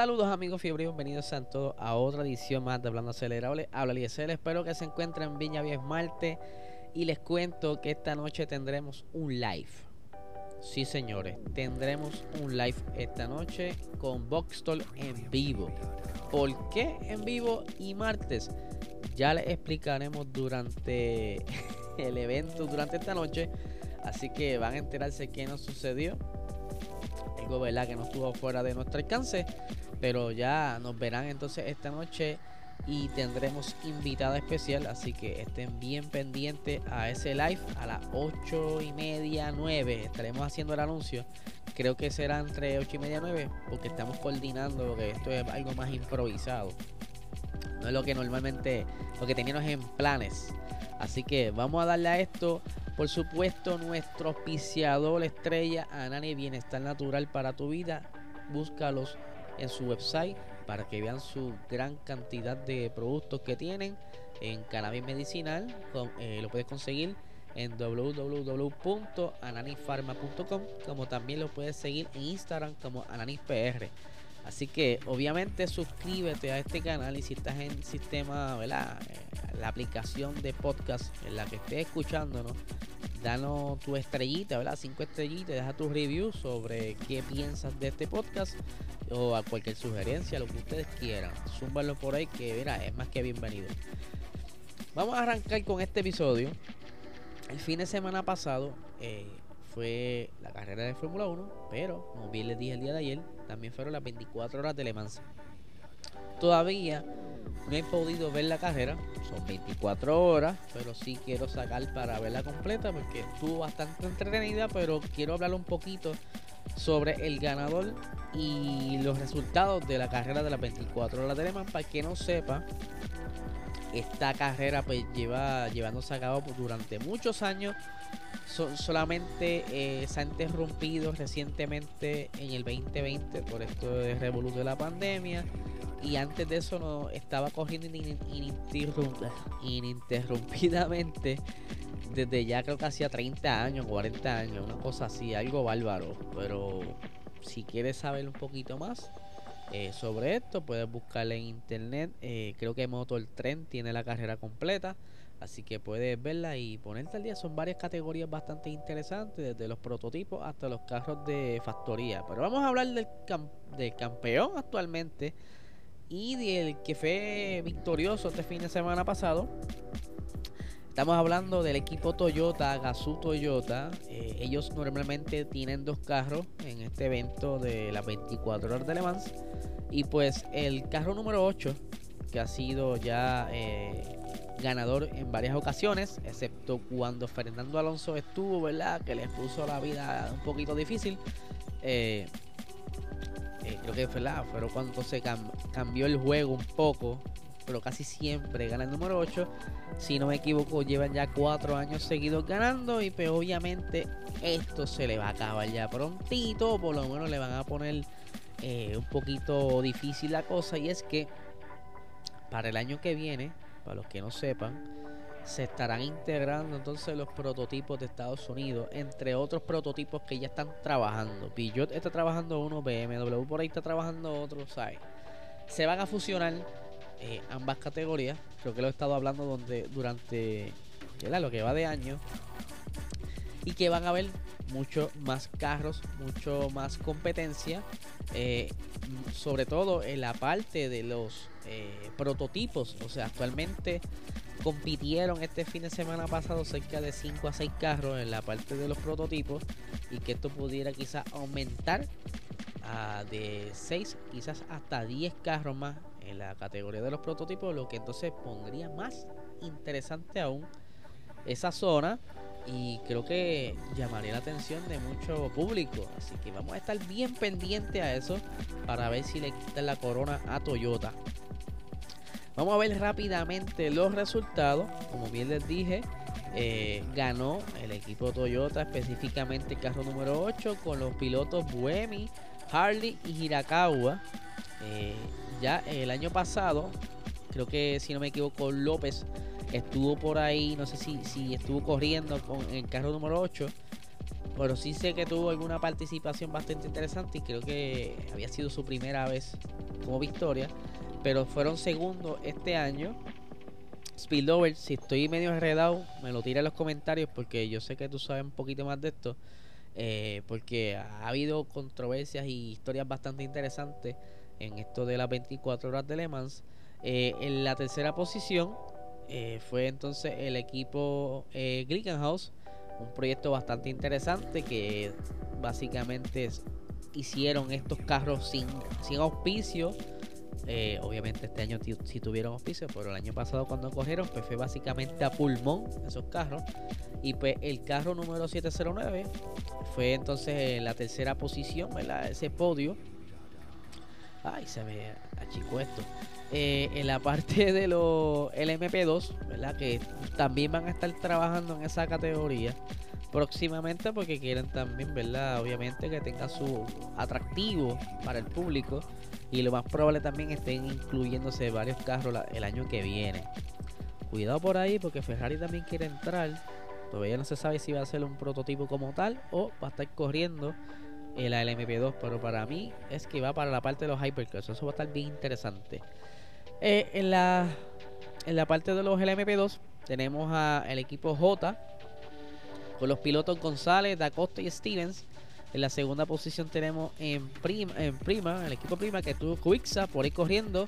Saludos amigos fiebre, bienvenidos a todos a otra edición más de Hablando Acelerable. Habla Liesel, espero que se encuentren en Viña Vía Marte y les cuento que esta noche tendremos un live. Sí señores, tendremos un live esta noche con Boxstall en vivo. ¿Por qué en vivo y martes? Ya les explicaremos durante el evento, durante esta noche. Así que van a enterarse qué nos sucedió algo verdad que no estuvo fuera de nuestro alcance pero ya nos verán entonces esta noche y tendremos invitada especial así que estén bien pendientes a ese live a las 8 y media 9 estaremos haciendo el anuncio. Creo que será entre 8 y media 9 porque estamos coordinando porque esto es algo más improvisado. No es lo que normalmente lo que teníamos en planes. Así que vamos a darle a esto. Por supuesto, nuestro auspiciador estrella, Anani Bienestar Natural para tu vida. Búscalos en su website para que vean su gran cantidad de productos que tienen en cannabis medicinal. Eh, lo puedes conseguir en www.ananifarma.com como también lo puedes seguir en Instagram como AnanisPR. Así que obviamente suscríbete a este canal y si estás en sistema, ¿verdad? Eh, la aplicación de podcast en la que estés escuchándonos, danos tu estrellita, ¿verdad? Cinco estrellitas, deja tu review sobre qué piensas de este podcast o a cualquier sugerencia, lo que ustedes quieran. Zúmbalo por ahí que, mira, es más que bienvenido. Vamos a arrancar con este episodio. El fin de semana pasado eh, fue la carrera de Fórmula 1, pero como bien les dije el día de ayer, también fueron las 24 horas de Le Mans. Todavía no he podido ver la carrera, son 24 horas, pero sí quiero sacar para verla completa porque estuvo bastante entretenida, pero quiero hablar un poquito sobre el ganador y los resultados de la carrera de las 24 horas de Le Mans. Para que no sepa, esta carrera pues lleva llevándose a cabo durante muchos años. solamente eh, se ha interrumpido recientemente en el 2020 por esto de revolución de la pandemia y antes de eso no estaba corriendo ininterrumpidamente desde ya creo que hacía 30 años, 40 años, una cosa así, algo bárbaro. Pero si quieres saber un poquito más eh, sobre esto, puedes buscarle en internet. Eh, creo que Motor Trend tiene la carrera completa. Así que puedes verla y ponerte al día. Son varias categorías bastante interesantes, desde los prototipos hasta los carros de factoría. Pero vamos a hablar del, del campeón actualmente y del que fue victorioso este fin de semana pasado. Estamos hablando del equipo Toyota, Gazoo Toyota. Eh, ellos normalmente tienen dos carros en este evento de las 24 horas de Le Mans. Y pues el carro número 8, que ha sido ya eh, ganador en varias ocasiones, excepto cuando Fernando Alonso estuvo, ¿verdad? Que les puso la vida un poquito difícil. Eh, eh, creo que fue la, pero cuando se cambió el juego un poco, pero casi siempre gana el número 8. Si no me equivoco, llevan ya 4 años seguidos ganando y pues obviamente esto se le va a acabar ya prontito, por lo menos le van a poner eh, un poquito difícil la cosa y es que para el año que viene, para los que no sepan, se estarán integrando entonces los prototipos de Estados Unidos, entre otros prototipos que ya están trabajando. Peugeot está trabajando uno, BMW por ahí está trabajando otro, ¿sabes? Se van a fusionar eh, ambas categorías, creo que lo he estado hablando donde, durante lo que va de año, y que van a haber mucho más carros, mucho más competencia, eh, sobre todo en la parte de los eh, prototipos. O sea, actualmente compitieron este fin de semana pasado cerca de 5 a 6 carros en la parte de los prototipos y que esto pudiera quizás aumentar a de 6 quizás hasta 10 carros más en la categoría de los prototipos lo que entonces pondría más interesante aún esa zona y creo que llamaría la atención de mucho público. Así que vamos a estar bien pendiente a eso para ver si le quitan la corona a Toyota. Vamos a ver rápidamente los resultados. Como bien les dije, eh, ganó el equipo Toyota, específicamente el carro número 8, con los pilotos Buemi, Harley y Hirakawa. Eh, ya el año pasado, creo que si no me equivoco, López estuvo por ahí, no sé si, si estuvo corriendo con el carro número 8, pero sí sé que tuvo alguna participación bastante interesante y creo que había sido su primera vez como victoria, pero fueron segundos este año. Spillover, si estoy medio enredado, me lo tira en los comentarios porque yo sé que tú sabes un poquito más de esto. Eh, porque ha habido controversias y historias bastante interesantes en esto de las 24 horas de Le Mans. Eh, en la tercera posición eh, fue entonces el equipo eh, un proyecto bastante interesante que básicamente hicieron estos carros sin, sin auspicio. Eh, obviamente este año sí tuvieron auspicio, pero el año pasado cuando cogieron pues fue básicamente a pulmón esos carros. Y pues el carro número 709 fue entonces en la tercera posición, ¿verdad? Ese podio. Ay, se me achicó esto. Eh, en la parte de los LMP2, ¿verdad? Que también van a estar trabajando en esa categoría próximamente porque quieren también, ¿verdad? Obviamente que tenga su atractivo para el público y lo más probable también estén incluyéndose varios carros el año que viene. Cuidado por ahí porque Ferrari también quiere entrar. Todavía no se sabe si va a ser un prototipo como tal o va a estar corriendo en la LMP2, pero para mí es que va para la parte de los hypercars. Eso va a estar bien interesante. Eh, en, la, en la parte de los LMP2 tenemos al equipo J con los pilotos González, Dacosta y Stevens. En la segunda posición tenemos en Prima, en Prima el equipo Prima que tuvo Quixa por ahí corriendo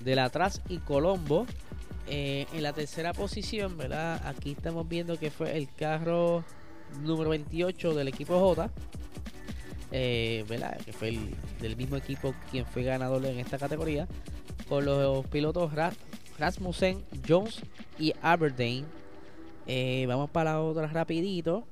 de la atrás y Colombo. Eh, en la tercera posición, ¿verdad? Aquí estamos viendo que fue el carro número 28 del equipo J. Eh, ¿verdad? Que fue el, del mismo equipo quien fue ganador en esta categoría con los pilotos Rasmussen, Jones y Aberdeen. Eh, vamos para la otra rapidito.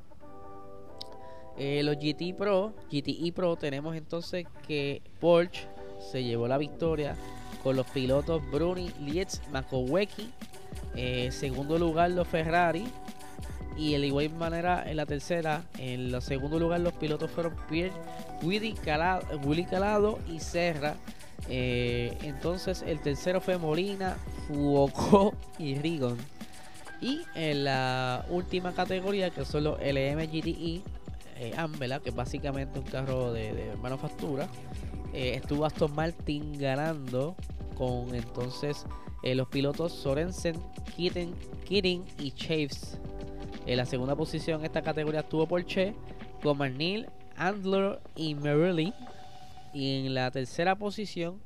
Los GT Pro, GTE Pro, tenemos entonces que Porsche se llevó la victoria con los pilotos Bruni, Lietz, Makoweki. Eh, segundo lugar los Ferrari. Y de igual manera en la tercera, en el segundo lugar los pilotos fueron Pierre, Willy Calado, Willy Calado y Serra. Eh, entonces el tercero fue Molina, Fuoco y Rigon. Y en la última categoría, que son los LMGTE eh, Ambela, que es básicamente un carro de, manufactura, eh, estuvo Aston Martin ganando con entonces eh, los pilotos Sorensen, Kitten, Kirin y Chaves. En la segunda posición esta categoría estuvo Porsche con Marnil, Andler y Merrily. Y en la tercera posición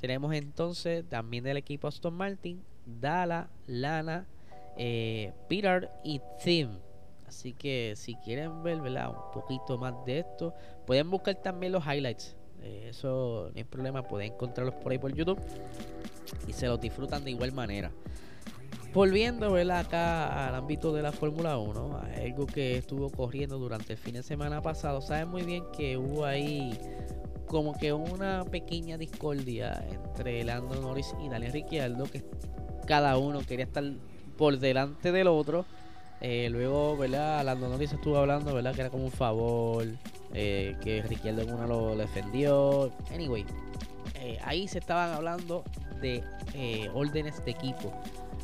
tenemos entonces también del equipo Aston Martin, Dala, Lana, eh, Peter y Tim. Así que si quieren ver un poquito más de esto, pueden buscar también los highlights. Eh, eso no hay problema, pueden encontrarlos por ahí por YouTube y se los disfrutan de igual manera. Volviendo acá al ámbito de la Fórmula 1, algo que estuvo corriendo durante el fin de semana pasado, saben muy bien que hubo ahí como que una pequeña discordia entre Lando Norris y Daniel Ricciardo, que cada uno quería estar por delante del otro. Eh, luego, ¿verdad? Lando Norris estuvo hablando, ¿verdad? Que era como un favor, eh, que una lo defendió. Anyway, eh, ahí se estaban hablando de órdenes de equipo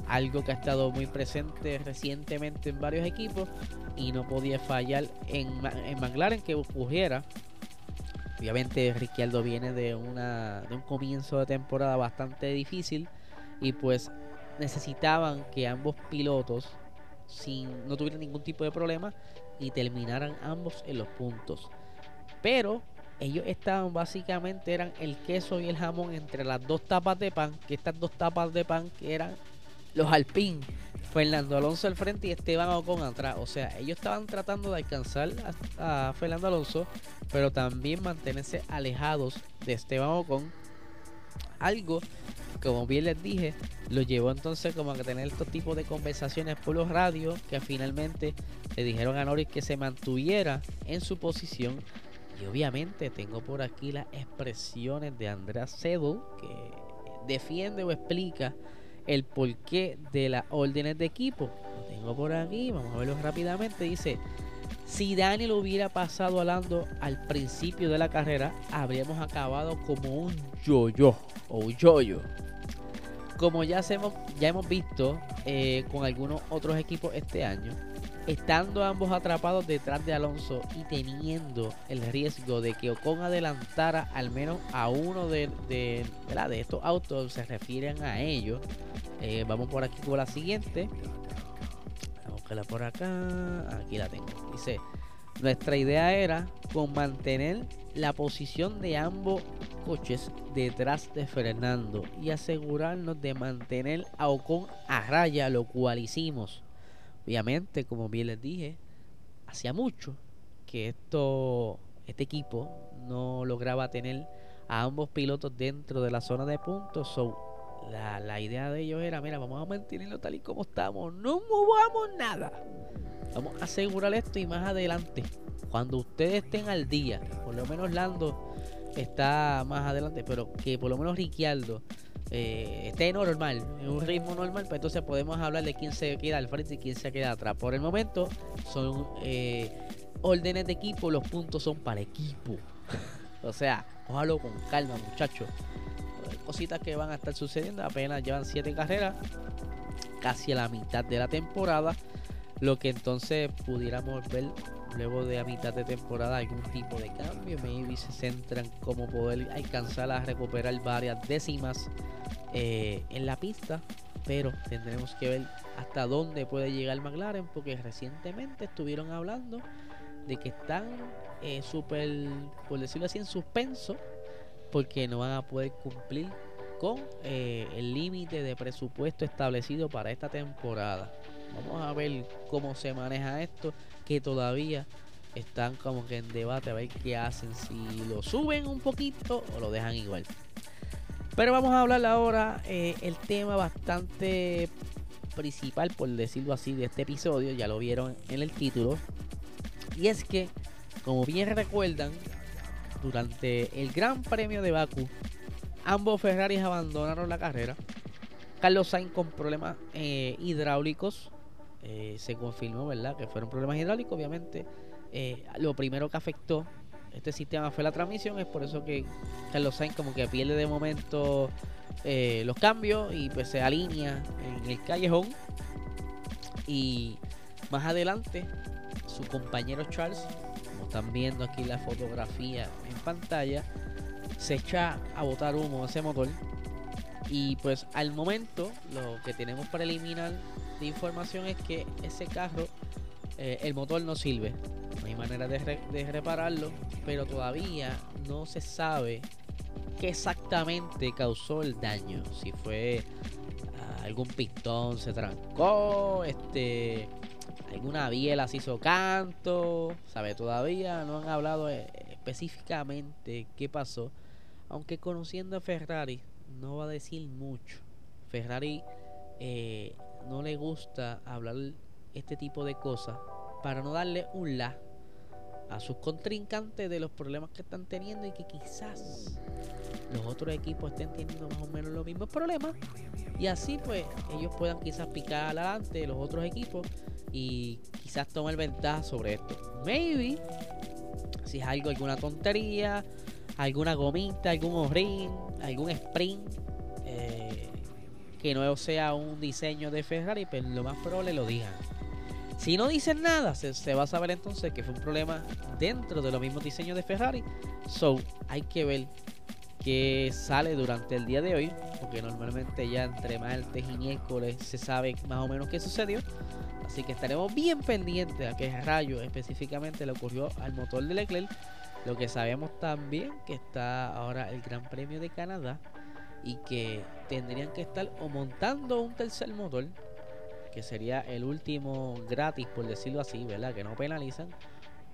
algo que ha estado muy presente recientemente en varios equipos y no podía fallar en, en McLaren que ocurriera. Obviamente Ricciardo viene de, una, de un comienzo de temporada bastante difícil y pues necesitaban que ambos pilotos sin, no tuvieran ningún tipo de problema y terminaran ambos en los puntos. Pero ellos estaban básicamente eran el queso y el jamón entre las dos tapas de pan, que estas dos tapas de pan que eran los Alpine, Fernando Alonso al frente y Esteban Ocon atrás. O sea, ellos estaban tratando de alcanzar a, Fernando Alonso, pero también mantenerse alejados de Esteban Ocon. Algo como bien les dije, lo llevó entonces como a tener estos tipos de conversaciones por los radios que finalmente le dijeron a Norris que se mantuviera en su posición. Y obviamente tengo por aquí las expresiones de Andrea Sedu que defiende o explica el porqué de las órdenes de equipo. Lo tengo por aquí, vamos a verlo rápidamente. Dice, si Daniel hubiera pasado hablando al principio de la carrera, habríamos acabado como un yo-yo o un yo-yo. Como ya, hemos, ya hemos visto eh, con algunos otros equipos este año, estando ambos atrapados detrás de Alonso y teniendo el riesgo de que Ocon adelantara al menos a uno de, de, de estos autos, se refieren a ellos. Eh, vamos por aquí con la siguiente. Por acá. Aquí la tengo. Dice, nuestra idea era con mantener la posición de ambos coches detrás de Fernando y asegurarnos de mantener a Ocon a raya, lo cual hicimos. Obviamente, como bien les dije, hacía mucho que esto, este equipo no lograba tener a ambos pilotos dentro de la zona de puntos. So, la, la, idea de ellos era, mira, vamos a mantenerlo tal y como estamos, no movamos nada. Vamos a asegurar esto y más adelante, cuando ustedes estén al día, por lo menos Lando está más adelante, pero que por lo menos Ricciardo eh, esté normal, en un ritmo normal, pues entonces podemos hablar de quién se queda al frente y quién se queda atrás. Por el momento son eh, órdenes de equipo, los puntos son para equipo. o sea, ojalá con calma, muchachos. Cositas que van a estar sucediendo, apenas llevan 7 carreras, casi a la mitad de la temporada. Lo que entonces pudiéramos ver luego de a mitad de temporada algún tipo de cambio. Maybe se centran como poder alcanzar a recuperar varias décimas eh, en la pista. Pero tendremos que ver hasta dónde puede llegar McLaren. Porque recientemente estuvieron hablando de que están eh, súper, por decirlo así, en suspenso. Porque no van a poder cumplir con eh, el límite de presupuesto establecido para esta temporada. Vamos a ver cómo se maneja esto, que todavía están como que en debate a ver qué hacen, si lo suben un poquito o lo dejan igual. Pero vamos a hablar ahora eh, el tema bastante principal, por decirlo así, de este episodio, ya lo vieron en el título. Y es que, como bien recuerdan, durante el Gran Premio de Baku, ambos Ferraris abandonaron la carrera. Carlos Sainz con problemas eh, hidráulicos eh, se confirmó, ¿verdad? Que fueron problemas hidráulicos, obviamente. Eh, lo primero que afectó este sistema fue la transmisión, es por eso que Carlos Sainz como que pierde de momento los cambios y pues se alinea en el callejón. Y más adelante, su compañero Charles, están viendo aquí la fotografía en pantalla, se echa a botar humo ese motor. Y pues al momento, lo que tenemos para eliminar de información es que ese carro, eh, el motor no sirve. No hay manera de, repararlo, pero todavía no se sabe qué exactamente causó el daño. Si fue ah, algún pistón se trancó, este, alguna biela se hizo canto, sabe todavía no han hablado eh, específicamente qué pasó. Aunque conociendo a Ferrari no va a decir mucho. Ferrari eh, no le gusta hablar este tipo de cosas para no darle un la a sus contrincantes de los problemas que están teniendo y que quizás los otros equipos estén teniendo más o menos los mismos problemas y así pues ellos puedan quizás picar adelante de los otros equipos y quizás tomar ventaja sobre esto. Maybe si es algo, alguna tontería, alguna gomita, algún orrin, algún sprint. Eh, que no sea un diseño de Ferrari, pero pues lo más probable lo digan. Si no dicen nada, se, va a saber entonces que fue un problema dentro de los mismos diseños de Ferrari. So, hay que ver qué sale durante el día de hoy, porque normalmente ya entre martes y miércoles se sabe más o menos qué sucedió. Así que estaremos bien pendientes a qué rayo específicamente le ocurrió al motor de Leclerc. Lo que sabemos también que está ahora el Gran Premio de Canadá y que tendrían que estar o montando un tercer motor, que sería el último gratis, por decirlo así, ¿verdad? Que no penalizan,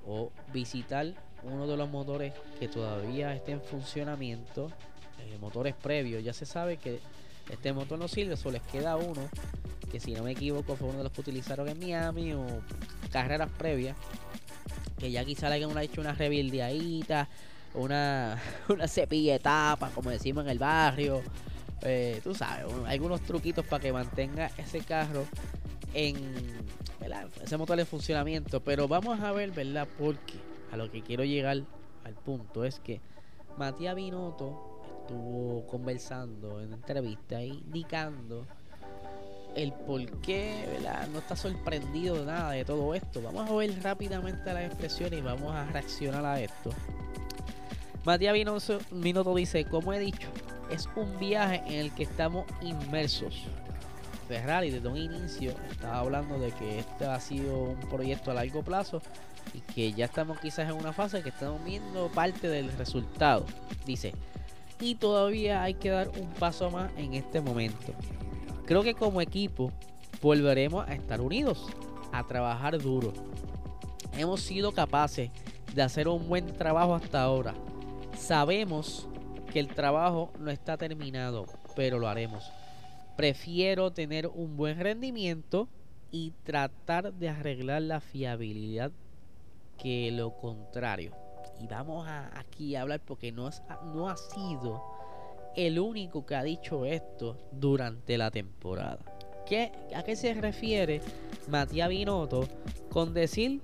o visitar uno de los motores que todavía está en funcionamiento, eh, motores previos. Ya se sabe que este motor no sirve, solo les queda uno, que si no me equivoco fue uno de los que utilizaron en Miami o carreras previas, que ya quizá le hayan hecho una rebildeadita, una, una cepilla de como decimos en el barrio, eh, tú sabes, algunos truquitos para que mantenga ese carro en ese motor en funcionamiento. Pero vamos a ver, ¿verdad? Porque a lo que quiero llegar al punto es que Matías Binotto estuvo conversando en entrevista indicando el por qué ¿verdad? no está sorprendido de nada de todo esto. Vamos a ver rápidamente las expresiones y vamos a reaccionar a esto. Matías Binotto dice, como he dicho, es un viaje en el que estamos inmersos. Ferrari desde un inicio estaba hablando de que este ha sido un proyecto a largo plazo y que ya estamos quizás en una fase que estamos viendo parte del resultado. Dice, y todavía hay que dar un paso más en este momento. Creo que como equipo volveremos a estar unidos, a trabajar duro. Hemos sido capaces de hacer un buen trabajo hasta ahora. Sabemos que el trabajo no está terminado, pero lo haremos. Prefiero tener un buen rendimiento y tratar de arreglar la fiabilidad que lo contrario. Y vamos a, aquí a hablar porque no, no ha sido el único que ha dicho esto durante la temporada. ¿Qué, ¿A qué se refiere Matías Binotto con decir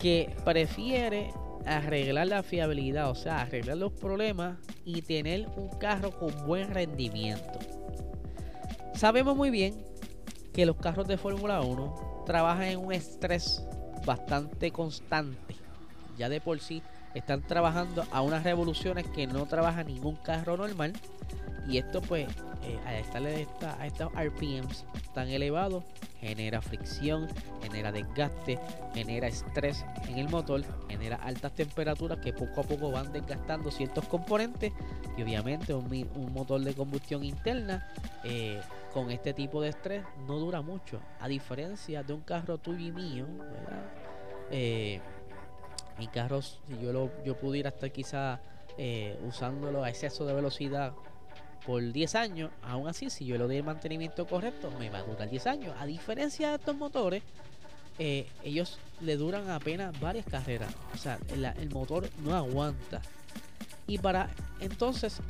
que prefiere arreglar la fiabilidad, o sea, arreglar los problemas y tener un carro con buen rendimiento. Sabemos muy bien que los carros de Fórmula 1 trabajan en un estrés bastante constante. Ya de por sí están trabajando a unas revoluciones que no trabaja ningún carro normal. Y esto pues, eh, al estarle a estos RPMs tan elevados, genera fricción, genera desgaste, genera estrés en el motor, genera altas temperaturas que poco a poco van desgastando ciertos componentes y obviamente un, motor de combustión interna eh, con este tipo de estrés no dura mucho, a diferencia de un carro tuyo y mío, ¿verdad? Eh, mi carro, si yo, lo, yo pudiera estar quizá eh, usándolo a exceso de velocidad por 10 años, aún así, si yo le doy el mantenimiento correcto, me va a durar 10 años. A diferencia de estos motores, eh, ellos le duran apenas varias carreras. O sea, el, motor no aguanta. Y para entonces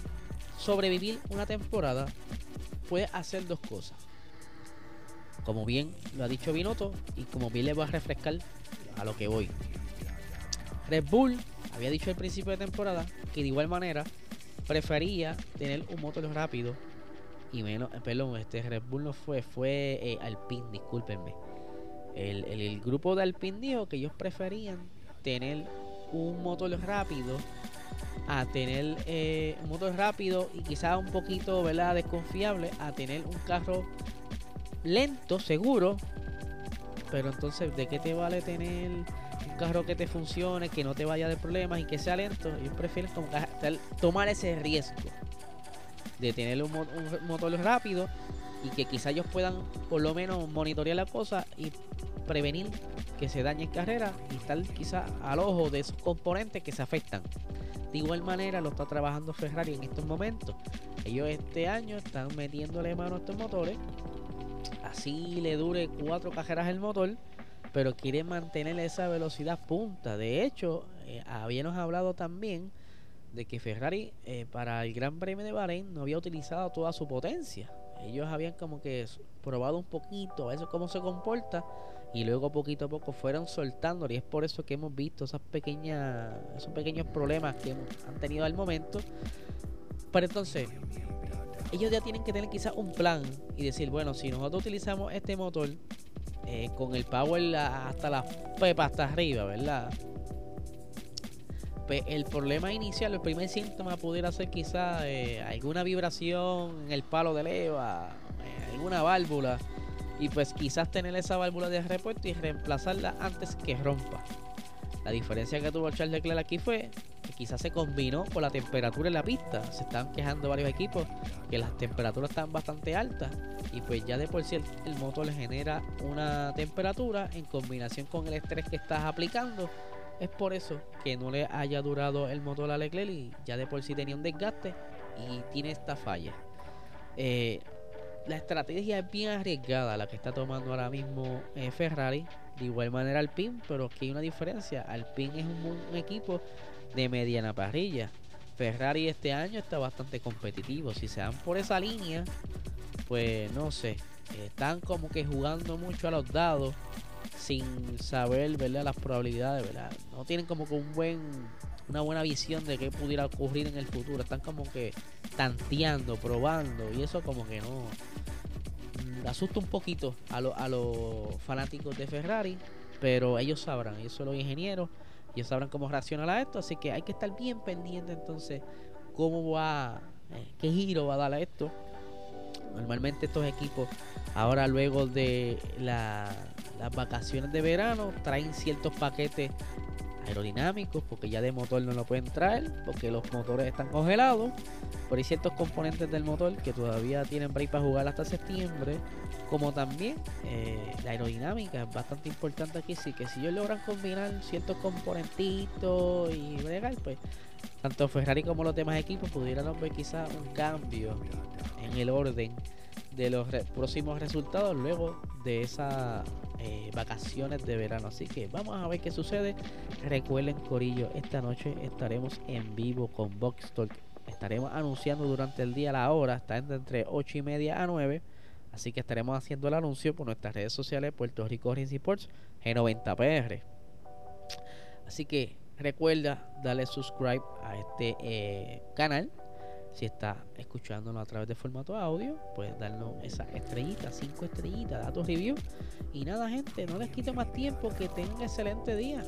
sobrevivir una temporada, puede hacer dos cosas. Como bien lo ha dicho Binotto, y como bien le voy a refrescar a lo que voy. Red Bull había dicho al principio de temporada que de igual manera prefería tener un motor rápido y menos, perdón, este Red Bull no fue, fue eh, Alpine, discúlpenme. El, grupo de Alpine dijo que ellos preferían tener un motor rápido a tener eh, un motor rápido y quizás un poquito ¿verdad? desconfiable a tener un carro lento, seguro. Pero entonces, ¿de qué te vale tener carro que te funcione, que no te vaya de problemas y que sea lento, ellos prefieren tomar ese riesgo de tener un, motor rápido y que quizá ellos puedan por lo menos monitorear la cosa y prevenir que se dañe en carrera y estar quizá al ojo de esos componentes que se afectan. De igual manera lo está trabajando Ferrari en estos momentos. Ellos este año están metiéndole mano a estos motores. Así le dure cuatro cajeras el motor pero quiere mantener esa velocidad punta. De hecho, eh, habíamos hablado también de que Ferrari eh, para el Gran Premio de Bahrein no había utilizado toda su potencia. Ellos habían como que probado un poquito a eso cómo se comporta y luego poquito a poco fueron soltando y es por eso que hemos visto esas pequeñas esos pequeños problemas que han tenido al momento. Pero entonces ellos ya tienen que tener quizás un plan y decir, bueno, si nosotros utilizamos este motor eh, con el power hasta la pepa hasta arriba, ¿verdad? Pues el problema inicial, el primer síntoma pudiera ser quizá eh, alguna vibración en el palo de leva, eh, alguna válvula, y pues quizás tener esa válvula de repuesto y reemplazarla antes que rompa. La diferencia que tuvo Charles Leclerc aquí fue que quizás se combinó con la temperatura en la pista. Se están quejando varios equipos que las temperaturas están bastante altas y pues ya de por sí el, motor le genera una temperatura en combinación con el estrés que estás aplicando. Es por eso que no le haya durado el motor a Leclerc y ya de por sí tenía un desgaste y tiene esta falla. Eh, la estrategia es bien arriesgada la que está tomando ahora mismo eh, Ferrari. De igual manera Alpine, pero aquí hay una diferencia. Alpine es un, equipo de mediana parrilla. Ferrari este año está bastante competitivo. Si se dan por esa línea, pues no sé. Están como que jugando mucho a los dados sin saber ¿verdad? las probabilidades. ¿verdad? No tienen como que un buen, una buena visión de qué pudiera ocurrir en el futuro. Están como que tanteando, probando. Y eso como que no asusta un poquito a, a los fanáticos de Ferrari. Pero ellos sabrán, ellos son los ingenieros, ellos sabrán cómo reaccionar a esto. Así que hay que estar bien pendiente entonces cómo va, eh, qué giro va a dar a esto. Normalmente estos equipos, ahora luego de las vacaciones de verano, traen ciertos paquetes aerodinámicos, porque ya de motor no lo pueden traer, porque los motores están congelados. Pero hay ciertos componentes del motor que todavía tienen break para jugar hasta septiembre. Como también eh, la aerodinámica es bastante importante aquí. Sí que si ellos logran combinar ciertos componentitos y bregar, pues tanto Ferrari como los demás equipos pudieran ver quizás un cambio en el orden de los próximos resultados luego de esas eh, vacaciones de verano. Así que vamos a ver qué sucede. Recuerden, Corillo, esta noche estaremos en vivo con Box Talk. Estaremos anunciando durante el día la hora, está entre 8 y media a 9. Así que estaremos haciendo el anuncio por nuestras redes sociales Puerto Rico Racing Sports G90PR. Así que recuerda darle subscribe a este eh, canal si está escuchándonos a través de formato audio, pues darnos esa estrellita, cinco estrellitas, datos review. Y nada, gente, no les quito más tiempo, que tengan excelente día.